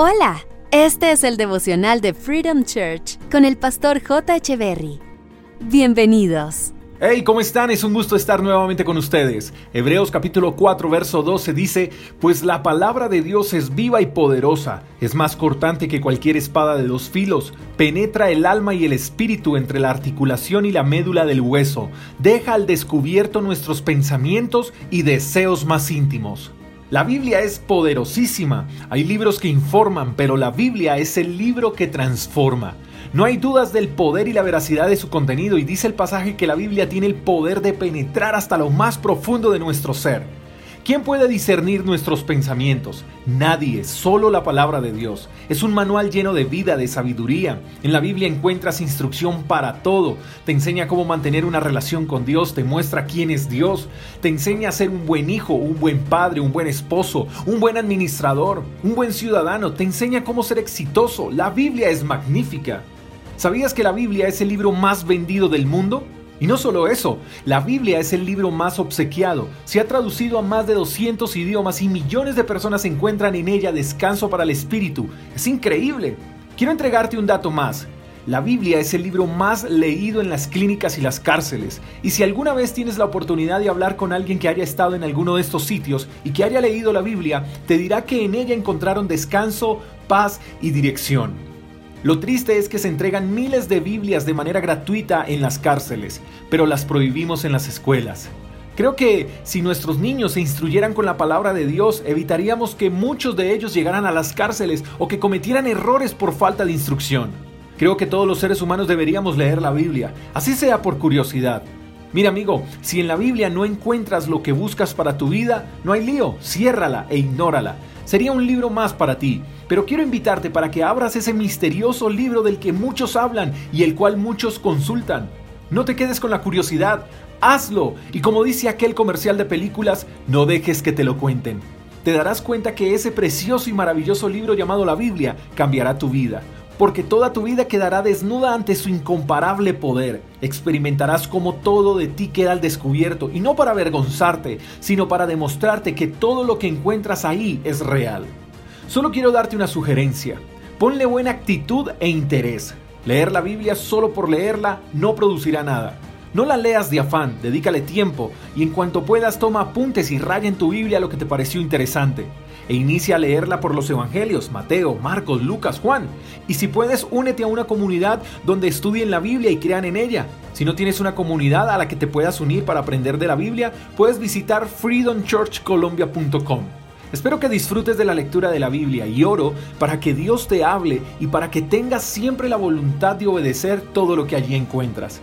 Hola, este es el devocional de Freedom Church con el pastor J. Berry. Bienvenidos. Hey, ¿cómo están? Es un gusto estar nuevamente con ustedes. Hebreos capítulo 4, verso 12 dice, Pues la palabra de Dios es viva y poderosa, es más cortante que cualquier espada de dos filos, penetra el alma y el espíritu entre la articulación y la médula del hueso, deja al descubierto nuestros pensamientos y deseos más íntimos. La Biblia es poderosísima. Hay libros que informan, pero la Biblia es el libro que transforma. No hay dudas del poder y la veracidad de su contenido y dice el pasaje que la Biblia tiene el poder de penetrar hasta lo más profundo de nuestro ser. ¿Quién puede discernir nuestros pensamientos? Nadie, solo la palabra de Dios. Es un manual lleno de vida, de sabiduría. En la Biblia encuentras instrucción para todo. Te enseña cómo mantener una relación con Dios, te muestra quién es Dios, te enseña a ser un buen hijo, un buen padre, un buen esposo, un buen administrador, un buen ciudadano, te enseña cómo ser exitoso. La Biblia es magnífica. ¿Sabías que la Biblia es el libro más vendido del mundo? Y no solo eso, la Biblia es el libro más obsequiado, se ha traducido a más de 200 idiomas y millones de personas encuentran en ella descanso para el espíritu. Es increíble. Quiero entregarte un dato más. La Biblia es el libro más leído en las clínicas y las cárceles. Y si alguna vez tienes la oportunidad de hablar con alguien que haya estado en alguno de estos sitios y que haya leído la Biblia, te dirá que en ella encontraron descanso, paz y dirección. Lo triste es que se entregan miles de Biblias de manera gratuita en las cárceles, pero las prohibimos en las escuelas. Creo que si nuestros niños se instruyeran con la palabra de Dios, evitaríamos que muchos de ellos llegaran a las cárceles o que cometieran errores por falta de instrucción. Creo que todos los seres humanos deberíamos leer la Biblia, así sea por curiosidad. Mira amigo, si en la Biblia no encuentras lo que buscas para tu vida, no hay lío, ciérrala e ignórala. Sería un libro más para ti, pero quiero invitarte para que abras ese misterioso libro del que muchos hablan y el cual muchos consultan. No te quedes con la curiosidad, hazlo y como dice aquel comercial de películas, no dejes que te lo cuenten. Te darás cuenta que ese precioso y maravilloso libro llamado la Biblia cambiará tu vida porque toda tu vida quedará desnuda ante su incomparable poder. Experimentarás cómo todo de ti queda al descubierto, y no para avergonzarte, sino para demostrarte que todo lo que encuentras ahí es real. Solo quiero darte una sugerencia. Ponle buena actitud e interés. Leer la Biblia solo por leerla no producirá nada. No la leas de afán, dedícale tiempo y en cuanto puedas toma apuntes y raya en tu Biblia lo que te pareció interesante e inicia a leerla por los evangelios, Mateo, Marcos, Lucas, Juan. Y si puedes, únete a una comunidad donde estudien la Biblia y crean en ella. Si no tienes una comunidad a la que te puedas unir para aprender de la Biblia, puedes visitar freedomchurchcolombia.com. Espero que disfrutes de la lectura de la Biblia y oro para que Dios te hable y para que tengas siempre la voluntad de obedecer todo lo que allí encuentras.